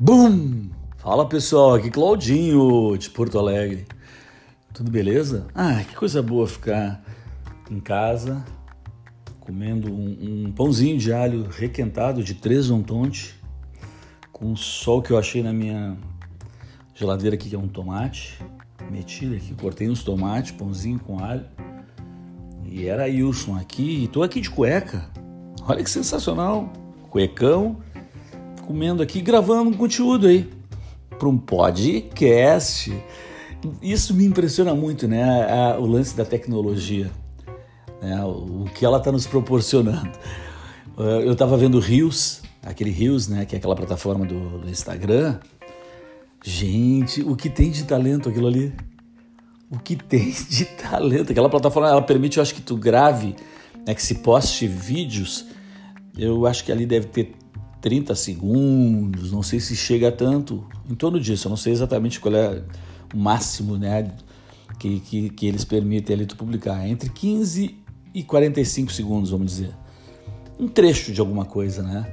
Bum! Fala pessoal, aqui Claudinho de Porto Alegre. Tudo beleza? Ah, que coisa boa ficar em casa comendo um, um pãozinho de alho requentado de três ontonte com o que eu achei na minha geladeira aqui que é um tomate. Meti aqui, cortei uns tomates, pãozinho com alho. E era Wilson aqui, e tô aqui de cueca. Olha que sensacional. Cuecão, comendo aqui, gravando um conteúdo aí para um podcast. Isso me impressiona muito, né? o lance da tecnologia, né? o que ela está nos proporcionando. Eh, eu estava vendo Rios, aquele Rios, né? Que é aquela plataforma do, Instagram. Gente, o que tem de talento aquilo ali? O que tem de talento? Aquela plataforma ela permite, eu acho que tu grave, né, que se poste vídeos eu acho que ali deve ter 30 segundos, não sei se chega a tanto, em torno disso, eu não sei exatamente qual é o máximo né, que, que, que eles permitem ali tu publicar, entre 15 e 45 segundos, vamos dizer. Um trecho de alguma coisa, né?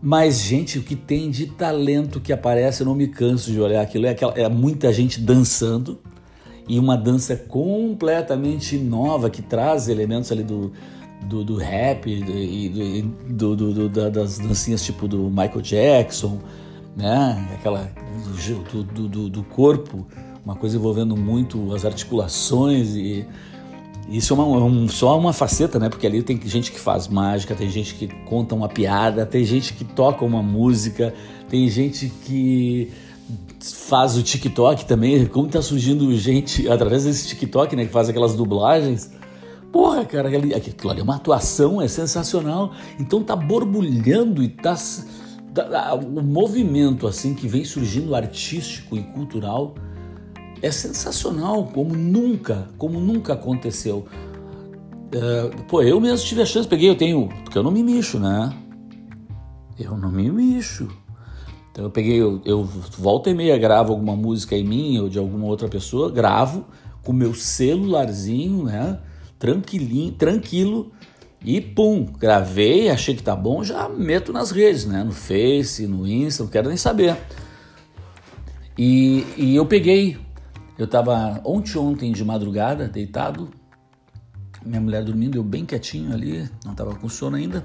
Mas, gente, o que tem de talento que aparece, eu não me canso de olhar aquilo. É, aquela, é muita gente dançando e uma dança completamente nova que traz elementos ali do, do, do rap e do, do, do, das dancinhas tipo do Michael Jackson, né? Aquela do, do, corpo, uma coisa envolvendo muito as articulações e isso é uma, um, só uma faceta, né? Porque ali tem gente que faz mágica, tem gente que conta uma piada, tem gente que toca uma música, tem gente que faz o TikTok também. Como tá surgindo gente através desse TikTok, né? Que faz aquelas dublagens. Porra, cara, aquilo ali é uma atuação, é sensacional. Então tá borbulhando e tá. O movimento assim que vem surgindo artístico e cultural é sensacional, como nunca, como nunca aconteceu. Uh, pô, eu mesmo tive a chance, peguei, eu tenho. Porque eu não me mexo, né? Eu não me mexo. Então eu peguei, eu, eu volta e meia gravo alguma música em mim ou de alguma outra pessoa, gravo com meu celularzinho, né? Tranquilinho, tranquilo. E pum, gravei, achei que tá bom, já meto nas redes, né? No Face, no Insta, não quero nem saber. E, e eu peguei, eu tava ontem ontem de madrugada, deitado, minha mulher dormindo, eu bem quietinho ali, não tava com sono ainda.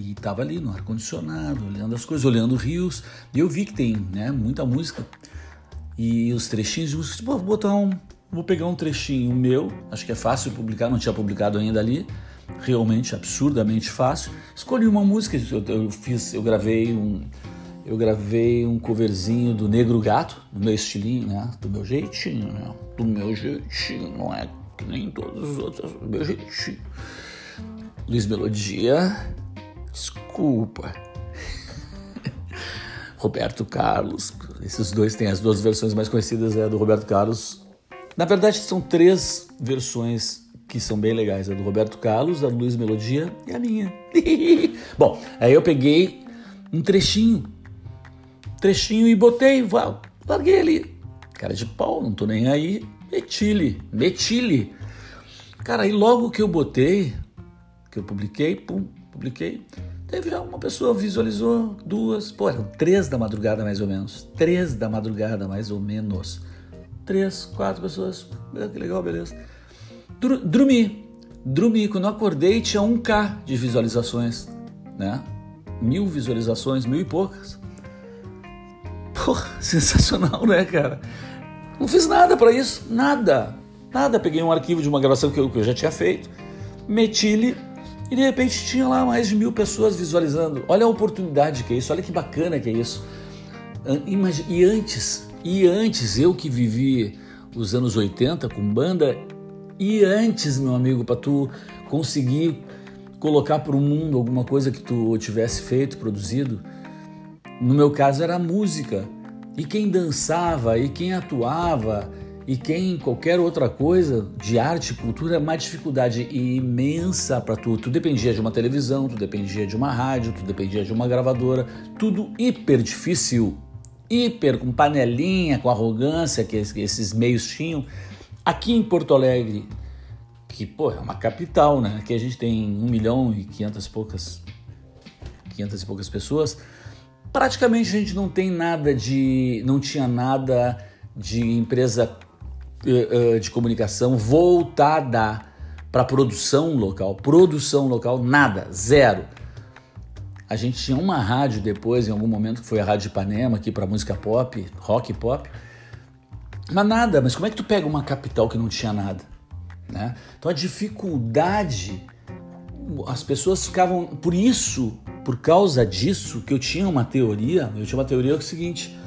E tava ali no ar-condicionado, olhando as coisas, olhando rios. E eu vi que tem, né, muita música. E os trechinhos de música, tipo, vou botar um, Vou pegar um trechinho meu, acho que é fácil publicar, não tinha publicado ainda ali, realmente absurdamente fácil. Escolhi uma música, eu, eu fiz, eu gravei um, eu gravei um coverzinho do Negro Gato, do meu estilinho, né? Do meu jeitinho, né? Do meu jeitinho, não é que nem todos os outros, do meu jeitinho. Luiz Melodia, desculpa. Roberto Carlos, esses dois têm as duas versões mais conhecidas, é do Roberto Carlos na verdade, são três versões que são bem legais: a do Roberto Carlos, a do Luiz Melodia e a minha. Bom, aí eu peguei um trechinho, trechinho e botei, larguei ali. Cara de pau, não tô nem aí. Metile, metile. Cara, aí logo que eu botei, que eu publiquei, pum, publiquei, teve uma pessoa visualizou, duas, pô, eram três da madrugada mais ou menos. Três da madrugada mais ou menos três, quatro pessoas. Que legal, beleza. Dormi. Dormi. Quando eu acordei, tinha um k de visualizações, né? Mil visualizações, mil e poucas. Porra, sensacional, né, cara? Não fiz nada para isso, nada. Nada. Peguei um arquivo de uma gravação que eu, que eu já tinha feito, meti-lhe e de repente tinha lá mais de mil pessoas visualizando. Olha a oportunidade que é isso, olha que bacana que é isso. E antes, e antes, eu que vivi os anos 80 com banda, e antes, meu amigo, para tu conseguir colocar para o mundo alguma coisa que tu tivesse feito, produzido, no meu caso era música. E quem dançava, e quem atuava, e quem qualquer outra coisa de arte, cultura, é uma dificuldade imensa para tu. Tu dependia de uma televisão, tu dependia de uma rádio, tu dependia de uma gravadora, tudo hiper difícil hiper, com panelinha, com arrogância que esses meios tinham. Aqui em Porto Alegre, que pô, é uma capital, né? Aqui a gente tem 1 milhão e 500 e poucas, 500 e poucas pessoas. praticamente a gente não tem nada de. não tinha nada de empresa uh, uh, de comunicação voltada para produção local. Produção local, nada, zero. A gente tinha uma rádio depois, em algum momento, que foi a Rádio Ipanema, aqui para música pop, rock pop. Mas nada, mas como é que tu pega uma capital que não tinha nada? Né? Então a dificuldade, as pessoas ficavam. Por isso, por causa disso, que eu tinha uma teoria, eu tinha uma teoria que é o seguinte.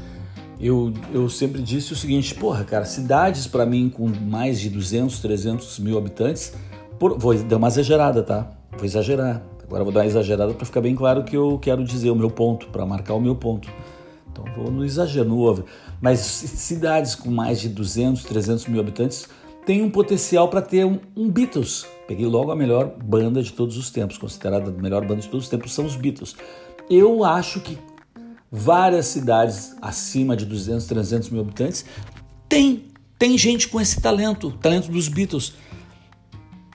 Eu, eu sempre disse o seguinte, porra, cara, cidades para mim com mais de 200, 300 mil habitantes, por, vou dar uma exagerada, tá? Vou exagerar. Agora vou dar uma exagerada para ficar bem claro o que eu quero dizer, o meu ponto, para marcar o meu ponto. Então vou no exagero, no. Mas cidades com mais de 200, 300 mil habitantes têm um potencial para ter um, um, Beatles. Peguei logo a melhor banda de todos os tempos, considerada a melhor banda de todos os tempos, são os Beatles. Eu acho que várias cidades acima de 200, 300 mil habitantes tem, tem gente com esse talento, talento dos Beatles.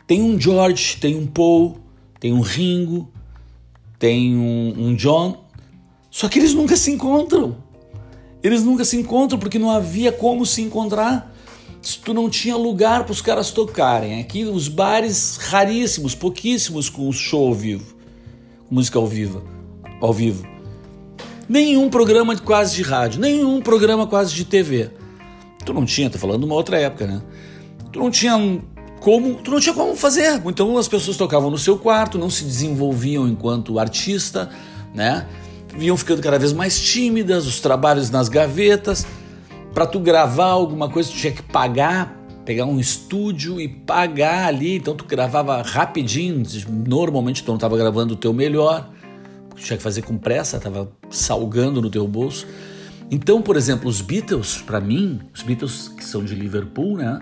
Tem um George, tem um Paul, tem um Ringo, tem um, um John, só que eles nunca se encontram. Eles nunca se encontram porque não havia como se encontrar. Se tu não tinha lugar para os caras tocarem. Aqui os bares raríssimos, pouquíssimos com show ao vivo, música ao vivo, ao vivo. Nenhum programa quase de rádio, nenhum programa quase de TV. Tu não tinha, tô falando de uma outra época, né? Tu não tinha como, tu não tinha como fazer. Então as pessoas tocavam no seu quarto, não se desenvolviam enquanto artista, né? Vinham ficando cada vez mais tímidas, os trabalhos nas gavetas. Para tu gravar alguma coisa, tu tinha que pagar, pegar um estúdio e pagar ali. Então tu gravava rapidinho. Normalmente tu não estava gravando o teu melhor, tu tinha que fazer com pressa, estava salgando no teu bolso. Então, por exemplo, os Beatles, para mim, os Beatles que são de Liverpool, né?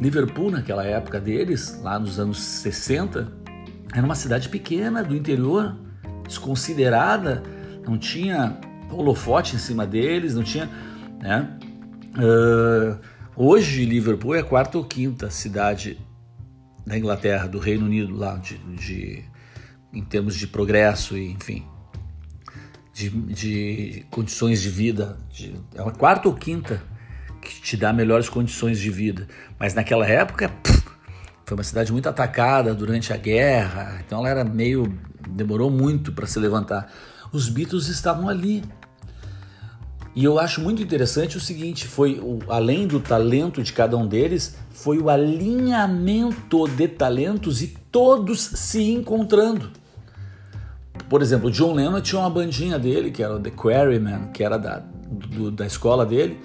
Liverpool, naquela época deles, lá nos anos 60, era uma cidade pequena do interior, desconsiderada, não tinha holofote em cima deles, não tinha. Né? Uh, hoje, Liverpool é a quarta ou quinta cidade da Inglaterra, do Reino Unido, lá, de, de em termos de progresso e, enfim, de, de condições de vida. De, é a quarta ou quinta que te dá melhores condições de vida. Mas naquela época, foi uma cidade muito atacada durante a guerra, então ela era meio. demorou muito para se levantar. Os Beatles estavam ali. E eu acho muito interessante o seguinte: foi o, além do talento de cada um deles, foi o alinhamento de talentos e todos se encontrando. Por exemplo, John Lennon tinha uma bandinha dele, que era o The Quarrymen, que era da, do, da escola dele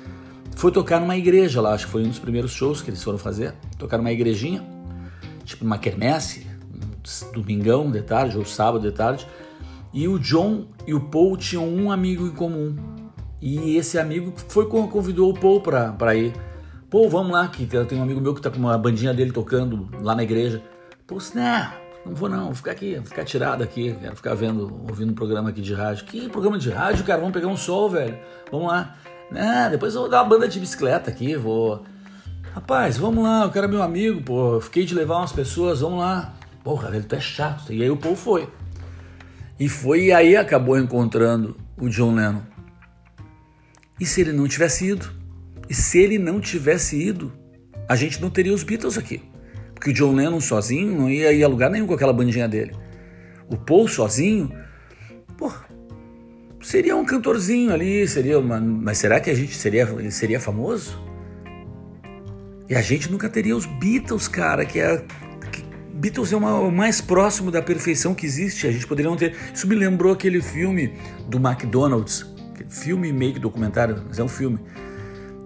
foi tocar numa igreja lá, acho que foi um dos primeiros shows que eles foram fazer. Tocar numa igrejinha, tipo uma quermesse, um domingão de tarde ou sábado de tarde. E o John e o Paul tinham um amigo em comum. E esse amigo foi convidou o Paul para ir. Paul, vamos lá, que tem um amigo meu que tá com uma bandinha dele tocando lá na igreja. Paul disse, não, não vou não, vou ficar aqui, vou ficar tirado aqui, quero ficar vendo, ouvindo um programa aqui de rádio. Que programa de rádio, cara? Vamos pegar um sol, velho. Vamos lá. Ah, depois eu vou dar uma banda de bicicleta aqui, vou. Rapaz, vamos lá, eu quero meu amigo, pô. Eu fiquei de levar umas pessoas, vamos lá. Porra, velho, tu é chato. E aí o povo foi. E foi e aí acabou encontrando o John Lennon. E se ele não tivesse ido? E se ele não tivesse ido, a gente não teria os Beatles aqui. Porque o John Lennon sozinho não ia ir a lugar nenhum com aquela bandinha dele. O Paul sozinho, seria um cantorzinho ali, seria uma, mas será que a gente seria, seria famoso? E a gente nunca teria os Beatles, cara, que é que Beatles é uma, o mais próximo da perfeição que existe. A gente poderia não ter. Isso me lembrou aquele filme do McDonald's, filme meio que documentário, mas é um filme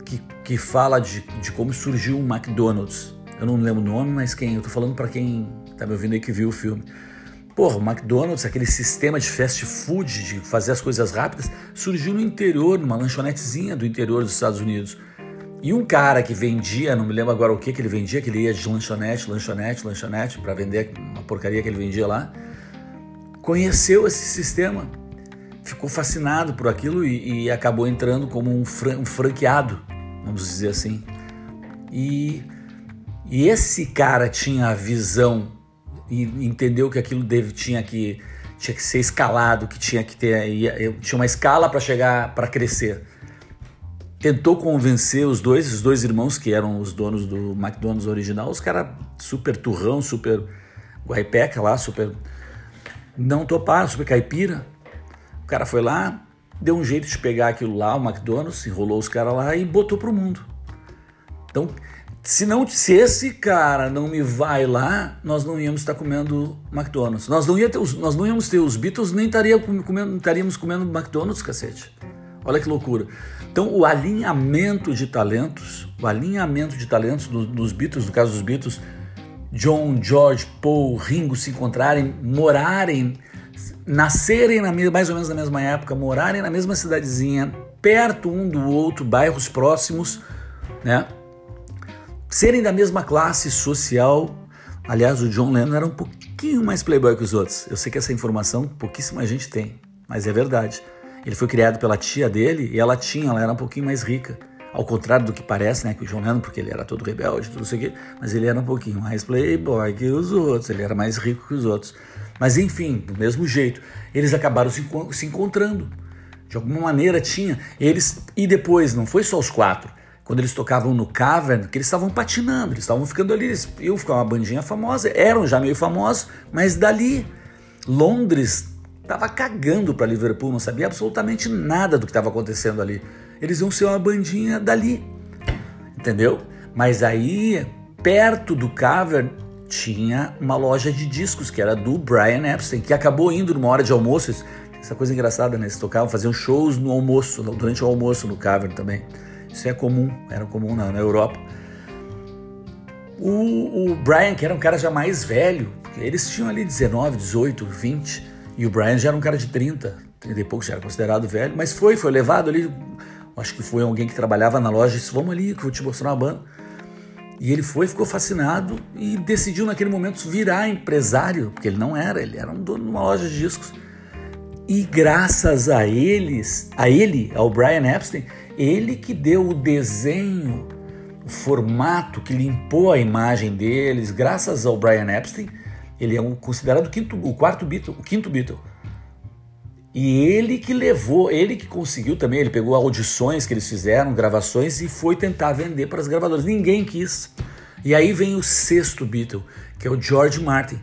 que, que fala de, de como surgiu o McDonald's. Eu não lembro o nome, mas quem? Eu tô falando para quem tá me ouvindo aí que viu o filme. Porra, o McDonald's, aquele sistema de fast food, de fazer as coisas rápidas, surgiu no interior, numa lanchonetezinha do interior dos Estados Unidos. E um cara que vendia, não me lembro agora o que que ele vendia, que ele ia de lanchonete, lanchonete, lanchonete, para vender uma porcaria que ele vendia lá, conheceu esse sistema, ficou fascinado por aquilo e, e acabou entrando como um, fran, um, franqueado, vamos dizer assim. E, e esse cara tinha a visão e entendeu que aquilo deve, tinha que, tinha que ser escalado, que tinha que ter ia, tinha uma escala para chegar, para crescer. Tentou convencer os dois, os dois irmãos que eram os donos do McDonald's original, os caras super turrão, super guaipeca lá, super não toparam, super caipira. O cara foi lá, deu um jeito de pegar aquilo lá, o McDonald's, enrolou os caras lá e botou pro mundo. Então, se não se esse cara não me vai lá, nós não íamos estar comendo McDonald's. Nós não, ia ter, nós não íamos ter os Beatles, nem estaria comendo, estaríamos comendo McDonald's, cacete. Olha que loucura. Então, o alinhamento de talentos, o alinhamento de talentos nos Beatles, no caso dos Beatles, John, George, Paul, Ringo se encontrarem, morarem, nascerem na, mais ou menos na mesma época, morarem na mesma cidadezinha, perto um do outro, bairros próximos, né? Serem da mesma classe social. Aliás, o John Lennon era um pouquinho mais playboy que os outros. Eu sei que essa informação pouquíssima gente tem, mas é verdade. Ele foi criado pela tia dele e ela tinha, ela era um pouquinho mais rica. Ao contrário do que parece, né, que o John Lennon, porque ele era todo rebelde, tudo isso aqui, mas ele era um pouquinho mais playboy que os outros, ele era mais rico que os outros. Mas enfim, do mesmo jeito, eles acabaram se, se encontrando. De alguma maneira tinha. Eles e depois não foi só os quatro quando eles tocavam no Cavern, que eles estavam patinando, eles estavam ficando ali, eles iam ficar uma bandinha famosa, eram já meio famosos, mas dali, Londres estava cagando para Liverpool, não sabia absolutamente nada do que estava acontecendo ali. Eles iam ser uma bandinha dali, entendeu? Mas aí, perto do Cavern, tinha uma loja de discos que era do Brian Epstein, que acabou indo numa hora de almoço. Essa coisa engraçada, né? Eles tocavam, faziam shows no almoço, durante o almoço no Cavern também. Isso é comum, era comum na, na Europa. O, o, Brian, que era um cara já mais velho, eles tinham ali 19, 18, 20, e o Brian já era um cara de 30, 30 e pouco, já era considerado velho, mas foi, foi levado ali, acho que foi alguém que trabalhava na loja disse, vamos ali que eu vou te mostrar uma banda. E ele foi, ficou fascinado e decidiu naquele momento virar empresário, porque ele não era, ele era um dono de uma loja de discos. E graças a eles, a ele, ao Brian Epstein, ele que deu o desenho, o formato que limpou a imagem deles, graças ao Brian Epstein, ele é um, considerado o, quinto, o quarto Beatle, o quinto Beatle. E ele que levou, ele que conseguiu também, ele pegou audições que eles fizeram, gravações e foi tentar vender para as gravadoras. Ninguém quis. E aí vem o sexto Beatle, que é o George Martin,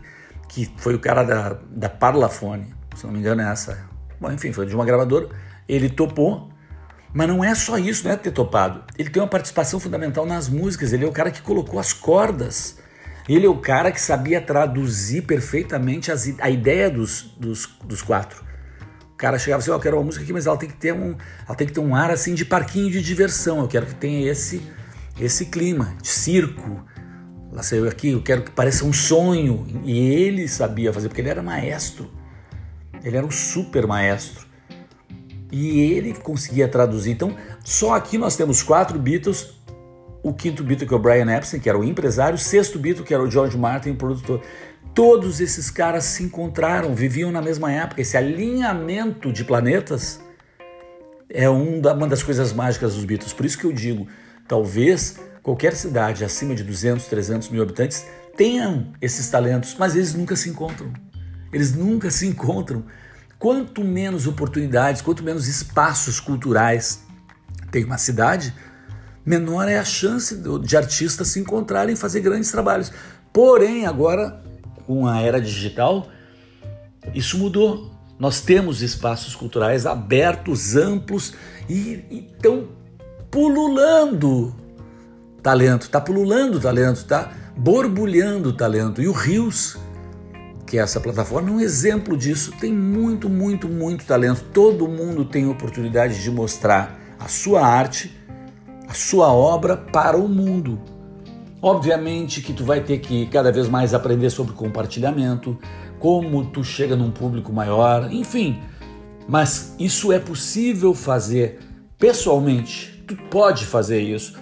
que foi o cara da, da Parlophone, se não me engano é essa. Bom, enfim, foi de uma gravadora. Ele topou mas não é só isso, não é ter topado. Ele tem uma participação fundamental nas músicas, ele é o cara que colocou as cordas. Ele é o cara que sabia traduzir perfeitamente as, a ideia dos, dos, dos quatro. O cara chegava assim, oh, eu quero uma música aqui, mas ela tem que ter um, ela tem que ter um ar assim de parquinho de diversão. Eu quero que tenha esse esse clima de circo. Lá saiu aqui, eu quero que pareça um sonho. E ele sabia fazer, porque ele era maestro. Ele era um super maestro e ele conseguia traduzir. Então, só aqui nós temos quatro Beatles, o quinto Beatle que é o Brian Epstein, que era o empresário, o sexto Beatle que era o George Martin, o produtor. Todos esses caras se encontraram, viviam na mesma época. Esse alinhamento de planetas é uma das coisas mágicas dos Beatles. Por isso que eu digo, talvez qualquer cidade acima de 200, 300 mil habitantes tenham esses talentos, mas eles nunca se encontram. Eles nunca se encontram. Quanto menos oportunidades, quanto menos espaços culturais tem uma cidade, menor é a chance de artistas se encontrarem e fazer grandes trabalhos. Porém, agora, com a era digital, isso mudou. Nós temos espaços culturais abertos, amplos e estão pululando talento, está pululando talento, está borbulhando talento. E o Rios que essa plataforma é um exemplo disso. Tem muito, muito, muito talento. Todo mundo tem oportunidade de mostrar a sua arte, a sua obra para o mundo. Obviamente que tu vai ter que cada vez mais aprender sobre compartilhamento, como tu chega num público maior, enfim. Mas isso é possível fazer pessoalmente. Tu pode fazer isso.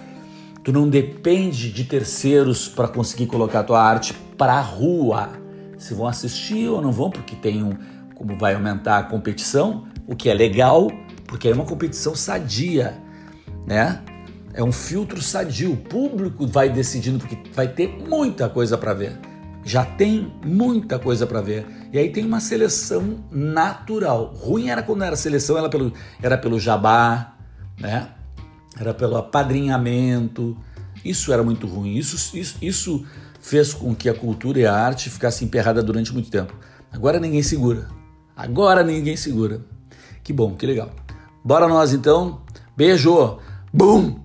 Tu não depende de terceiros para conseguir colocar tua arte para a rua se vão assistir ou não vão, porque tem um, como vai aumentar a competição, o que é legal, porque é uma competição sadia, né? É um filtro sadio. O público vai decidindo, porque vai ter muita coisa para ver. Já tem muita coisa para ver. E aí tem uma seleção natural. Ruim era quando era seleção, era pelo, era pelo jabá, né? Era pelo apadrinhamento. Isso era muito ruim. Isso, isso, isso fez com que a cultura e a arte ficassem emperrada durante muito tempo. Agora ninguém segura. Agora ninguém segura. Que bom, que legal. Bora nós então. Beijo. Bum!